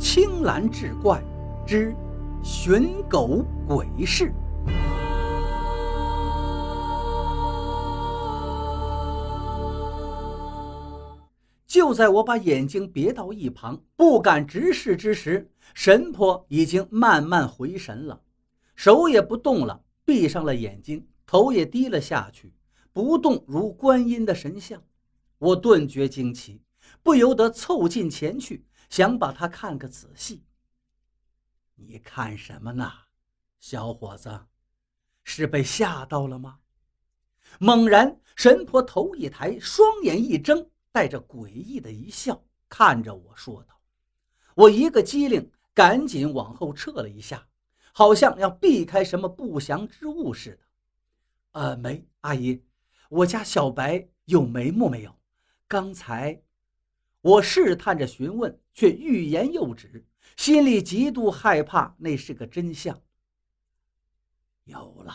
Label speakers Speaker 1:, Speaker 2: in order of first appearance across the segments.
Speaker 1: 青蓝志怪之寻狗鬼事。就在我把眼睛别到一旁，不敢直视之时，神婆已经慢慢回神了，手也不动了，闭上了眼睛，头也低了下去，不动如观音的神像。我顿觉惊奇，不由得凑近前去，想把他看个仔细。你看什么呢，小伙子？是被吓到了吗？猛然，神婆头一抬，双眼一睁。带着诡异的一笑，看着我说道：“我一个机灵，赶紧往后撤了一下，好像要避开什么不祥之物似的。”“呃，没，阿姨，我家小白有眉目没有？刚才……”我试探着询问，却欲言又止，心里极度害怕那是个真相。有了，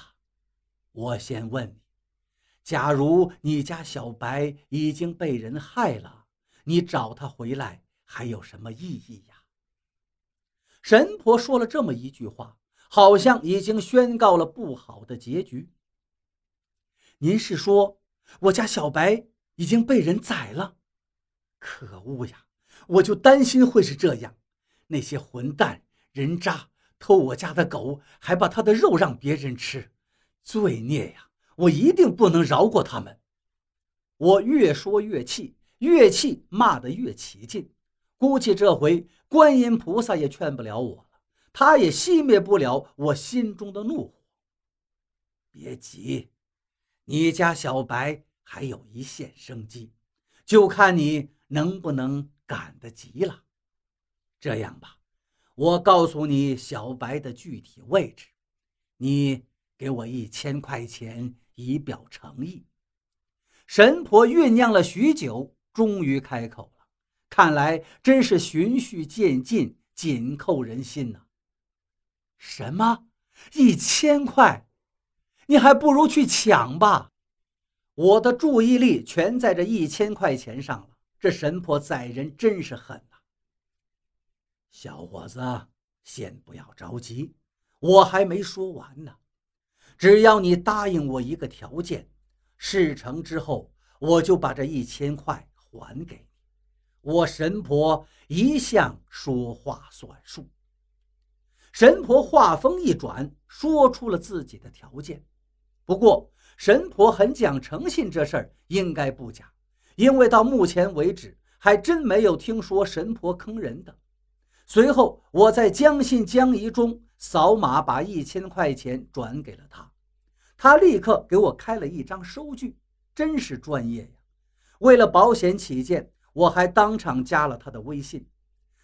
Speaker 1: 我先问你。假如你家小白已经被人害了，你找他回来还有什么意义呀？神婆说了这么一句话，好像已经宣告了不好的结局。您是说我家小白已经被人宰了？可恶呀！我就担心会是这样，那些混蛋人渣偷我家的狗，还把他的肉让别人吃，罪孽呀！我一定不能饶过他们！我越说越气，越气骂得越起劲。估计这回观音菩萨也劝不了我了，他也熄灭不了我心中的怒火。别急，你家小白还有一线生机，就看你能不能赶得及了。这样吧，我告诉你小白的具体位置，你给我一千块钱。以表诚意，神婆酝酿了许久，终于开口了。看来真是循序渐进，紧扣人心呐。什么？一千块？你还不如去抢吧！我的注意力全在这一千块钱上了。这神婆宰人真是狠呐！小伙子，先不要着急，我还没说完呢。只要你答应我一个条件，事成之后，我就把这一千块还给你。我神婆一向说话算数。神婆话锋一转，说出了自己的条件。不过，神婆很讲诚信，这事儿应该不假，因为到目前为止，还真没有听说神婆坑人的。随后，我在将信将疑中。扫码把一千块钱转给了他，他立刻给我开了一张收据，真是专业呀！为了保险起见，我还当场加了他的微信。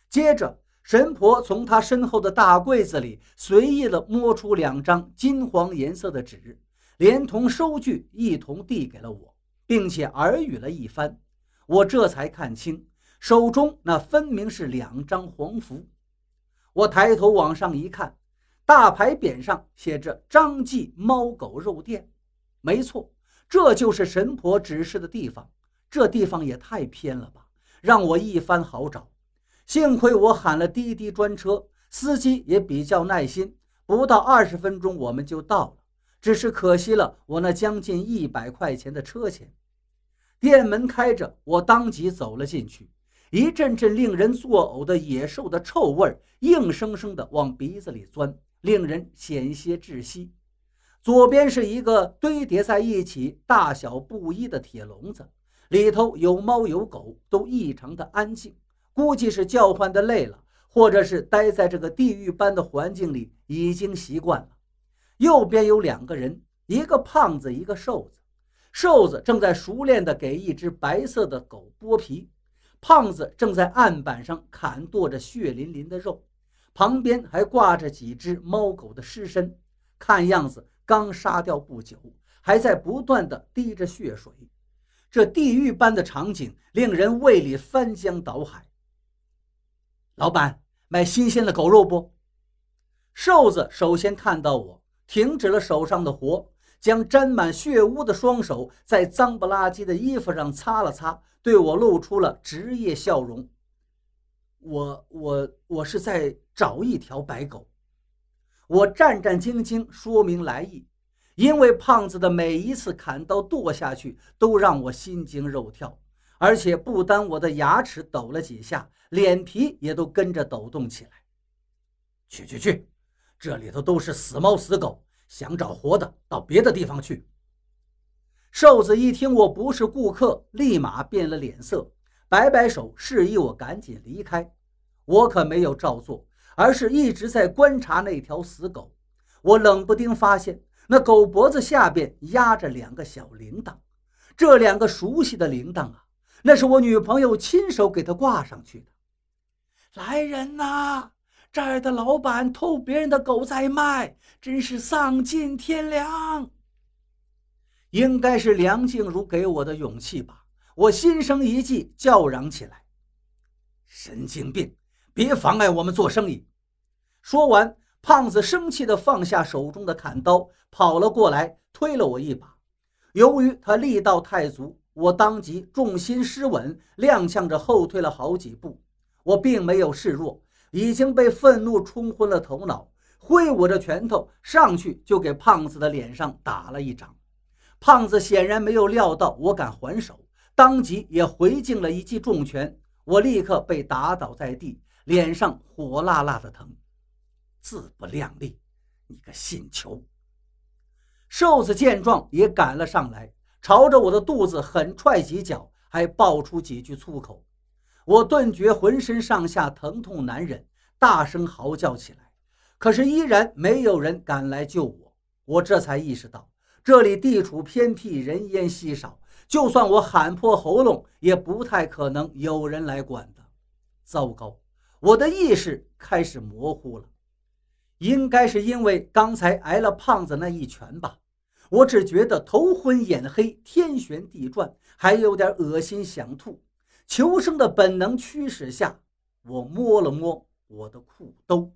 Speaker 1: 接着，神婆从他身后的大柜子里随意地摸出两张金黄颜色的纸，连同收据一同递给了我，并且耳语了一番。我这才看清，手中那分明是两张黄符。我抬头往上一看。大牌匾上写着“张记猫狗肉店”，没错，这就是神婆指示的地方。这地方也太偏了吧，让我一番好找。幸亏我喊了滴滴专车，司机也比较耐心，不到二十分钟我们就到了。只是可惜了我那将近一百块钱的车钱。店门开着，我当即走了进去，一阵阵令人作呕的野兽的臭味硬生生地往鼻子里钻。令人险些窒息。左边是一个堆叠在一起、大小不一的铁笼子，里头有猫有狗，都异常的安静，估计是叫唤的累了，或者是待在这个地狱般的环境里已经习惯了。右边有两个人，一个胖子，一个瘦子。瘦子正在熟练地给一只白色的狗剥皮，胖子正在案板上砍剁着血淋淋的肉。旁边还挂着几只猫狗的尸身，看样子刚杀掉不久，还在不断的滴着血水。这地狱般的场景令人胃里翻江倒海。老板，买新鲜的狗肉不？瘦子首先看到我，停止了手上的活，将沾满血污的双手在脏不拉几的衣服上擦了擦，对我露出了职业笑容。我我我是在找一条白狗。我战战兢兢说明来意，因为胖子的每一次砍刀剁下去，都让我心惊肉跳，而且不单我的牙齿抖了几下，脸皮也都跟着抖动起来。去去去，这里头都是死猫死狗，想找活的到别的地方去。瘦子一听我不是顾客，立马变了脸色，摆摆手示意我赶紧离开。我可没有照做。而是一直在观察那条死狗，我冷不丁发现那狗脖子下边压着两个小铃铛，这两个熟悉的铃铛啊，那是我女朋友亲手给它挂上去的。来人呐，这儿的老板偷别人的狗在卖，真是丧尽天良。应该是梁静茹给我的勇气吧，我心生一计，叫嚷起来：“神经病！”别妨碍我们做生意！说完，胖子生气地放下手中的砍刀，跑了过来，推了我一把。由于他力道太足，我当即重心失稳，踉跄着后退了好几步。我并没有示弱，已经被愤怒冲昏了头脑，挥舞着拳头上去就给胖子的脸上打了一掌。胖子显然没有料到我敢还手，当即也回敬了一记重拳。我立刻被打倒在地。脸上火辣辣的疼，自不量力，你个信球！瘦子见状也赶了上来，朝着我的肚子狠踹几脚，还爆出几句粗口。我顿觉浑身上下疼痛难忍，大声嚎叫起来。可是依然没有人敢来救我。我这才意识到，这里地处偏僻，人烟稀少，就算我喊破喉咙，也不太可能有人来管的。糟糕！我的意识开始模糊了，应该是因为刚才挨了胖子那一拳吧。我只觉得头昏眼黑，天旋地转，还有点恶心，想吐。求生的本能驱使下，我摸了摸我的裤兜。